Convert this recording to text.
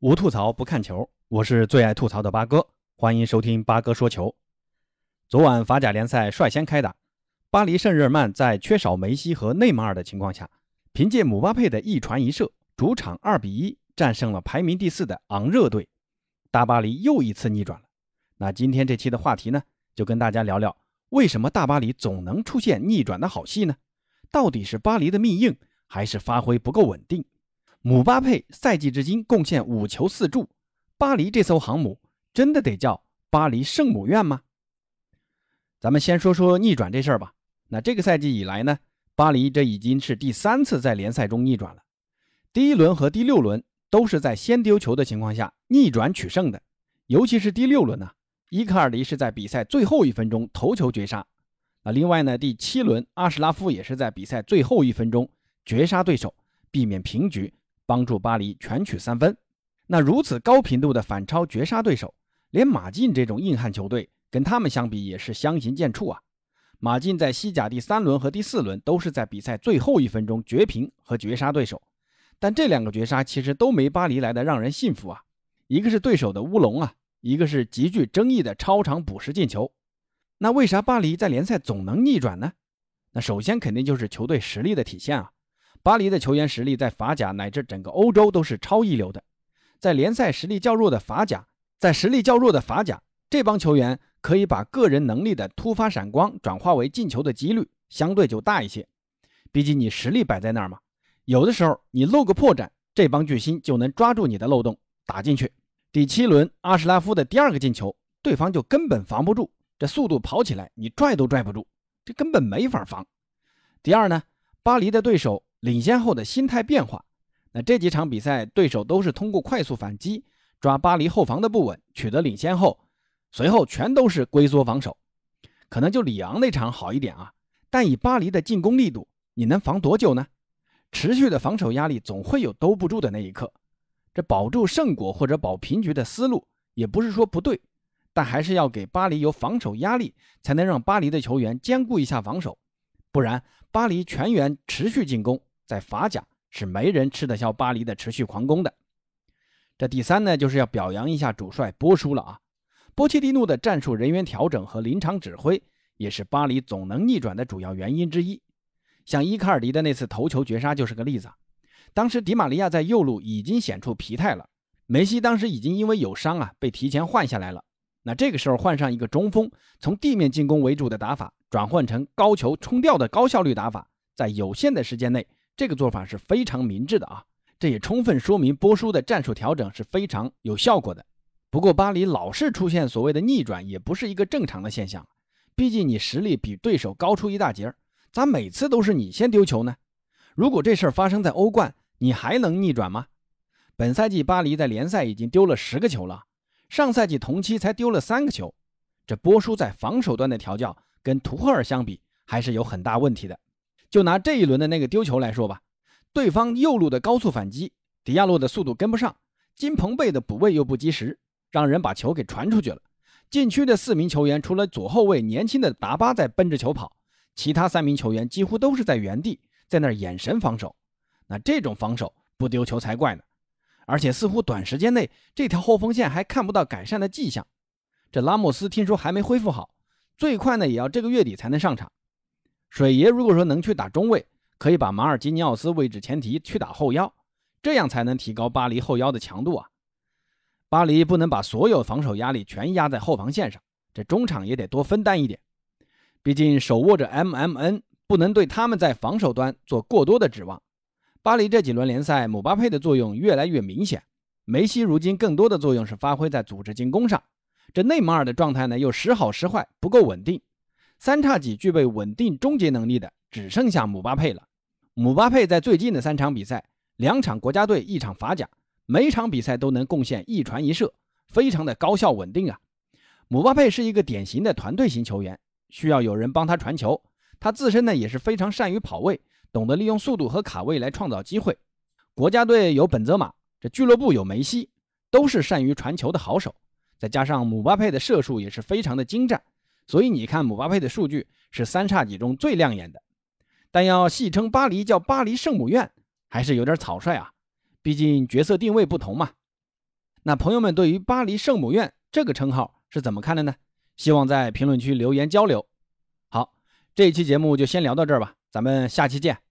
无吐槽不看球，我是最爱吐槽的八哥，欢迎收听八哥说球。昨晚法甲联赛率先开打，巴黎圣日耳曼在缺少梅西和内马尔的情况下，凭借姆巴佩的一传一射，主场二比一战胜了排名第四的昂热队，大巴黎又一次逆转了。那今天这期的话题呢，就跟大家聊聊为什么大巴黎总能出现逆转的好戏呢？到底是巴黎的命硬，还是发挥不够稳定？姆巴佩赛季至今贡献五球四助，巴黎这艘航母真的得叫巴黎圣母院吗？咱们先说说逆转这事儿吧。那这个赛季以来呢，巴黎这已经是第三次在联赛中逆转了。第一轮和第六轮都是在先丢球的情况下逆转取胜的，尤其是第六轮呢，伊卡尔迪是在比赛最后一分钟头球绝杀。那另外呢，第七轮阿什拉夫也是在比赛最后一分钟绝杀对手，避免平局。帮助巴黎全取三分。那如此高频度的反超绝杀对手，连马竞这种硬汉球队跟他们相比也是相形见绌啊。马竞在西甲第三轮和第四轮都是在比赛最后一分钟绝平和绝杀对手，但这两个绝杀其实都没巴黎来的让人信服啊。一个是对手的乌龙啊，一个是极具争议的超长补时进球。那为啥巴黎在联赛总能逆转呢？那首先肯定就是球队实力的体现啊。巴黎的球员实力在法甲乃至整个欧洲都是超一流的，在联赛实力较弱的法甲，在实力较弱的法甲，这帮球员可以把个人能力的突发闪光转化为进球的几率相对就大一些。毕竟你实力摆在那儿嘛，有的时候你露个破绽，这帮巨星就能抓住你的漏洞打进去。第七轮阿什拉夫的第二个进球，对方就根本防不住，这速度跑起来你拽都拽不住，这根本没法防。第二呢，巴黎的对手。领先后的心态变化，那这几场比赛对手都是通过快速反击抓巴黎后防的不稳取得领先后，随后全都是龟缩防守。可能就里昂那场好一点啊，但以巴黎的进攻力度，你能防多久呢？持续的防守压力总会有兜不住的那一刻。这保住胜果或者保平局的思路也不是说不对，但还是要给巴黎有防守压力，才能让巴黎的球员兼顾一下防守，不然巴黎全员持续进攻。在法甲是没人吃得消巴黎的持续狂攻的。这第三呢，就是要表扬一下主帅波叔了啊！波切蒂诺的战术人员调整和临场指挥，也是巴黎总能逆转的主要原因之一。像伊卡尔迪的那次头球绝杀就是个例子。当时迪马利亚在右路已经显出疲态了，梅西当时已经因为有伤啊被提前换下来了。那这个时候换上一个中锋，从地面进攻为主的打法，转换成高球冲吊的高效率打法，在有限的时间内。这个做法是非常明智的啊，这也充分说明波叔的战术调整是非常有效果的。不过巴黎老是出现所谓的逆转，也不是一个正常的现象。毕竟你实力比对手高出一大截儿，咋每次都是你先丢球呢？如果这事儿发生在欧冠，你还能逆转吗？本赛季巴黎在联赛已经丢了十个球了，上赛季同期才丢了三个球。这波叔在防守端的调教跟图赫尔相比，还是有很大问题的。就拿这一轮的那个丢球来说吧，对方右路的高速反击，迪亚洛的速度跟不上，金彭贝的补位又不及时，让人把球给传出去了。禁区的四名球员，除了左后卫年轻的达巴在奔着球跑，其他三名球员几乎都是在原地，在那儿眼神防守。那这种防守不丢球才怪呢！而且似乎短时间内这条后锋线还看不到改善的迹象。这拉莫斯听说还没恢复好，最快呢也要这个月底才能上场。水爷如果说能去打中卫，可以把马尔基尼奥斯位置前提去打后腰，这样才能提高巴黎后腰的强度啊！巴黎不能把所有防守压力全压在后防线上，这中场也得多分担一点。毕竟手握着 MMN，不能对他们在防守端做过多的指望。巴黎这几轮联赛，姆巴佩的作用越来越明显，梅西如今更多的作用是发挥在组织进攻上。这内马尔的状态呢，又时好时坏，不够稳定。三叉戟具备稳定终结能力的只剩下姆巴佩了。姆巴佩在最近的三场比赛，两场国家队，一场法甲，每场比赛都能贡献一传一射，非常的高效稳定啊。姆巴佩是一个典型的团队型球员，需要有人帮他传球。他自身呢也是非常善于跑位，懂得利用速度和卡位来创造机会。国家队有本泽马，这俱乐部有梅西，都是善于传球的好手。再加上姆巴佩的射术也是非常的精湛。所以你看，姆巴佩的数据是三叉戟中最亮眼的，但要戏称巴黎叫巴黎圣母院，还是有点草率啊。毕竟角色定位不同嘛。那朋友们对于巴黎圣母院这个称号是怎么看的呢？希望在评论区留言交流。好，这一期节目就先聊到这儿吧，咱们下期见。